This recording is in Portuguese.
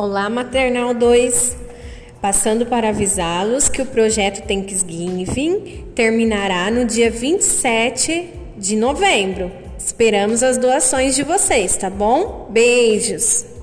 Olá, Maternal 2. Passando para avisá-los que o projeto Tanks Giving terminará no dia 27 de novembro. Esperamos as doações de vocês, tá bom? Beijos!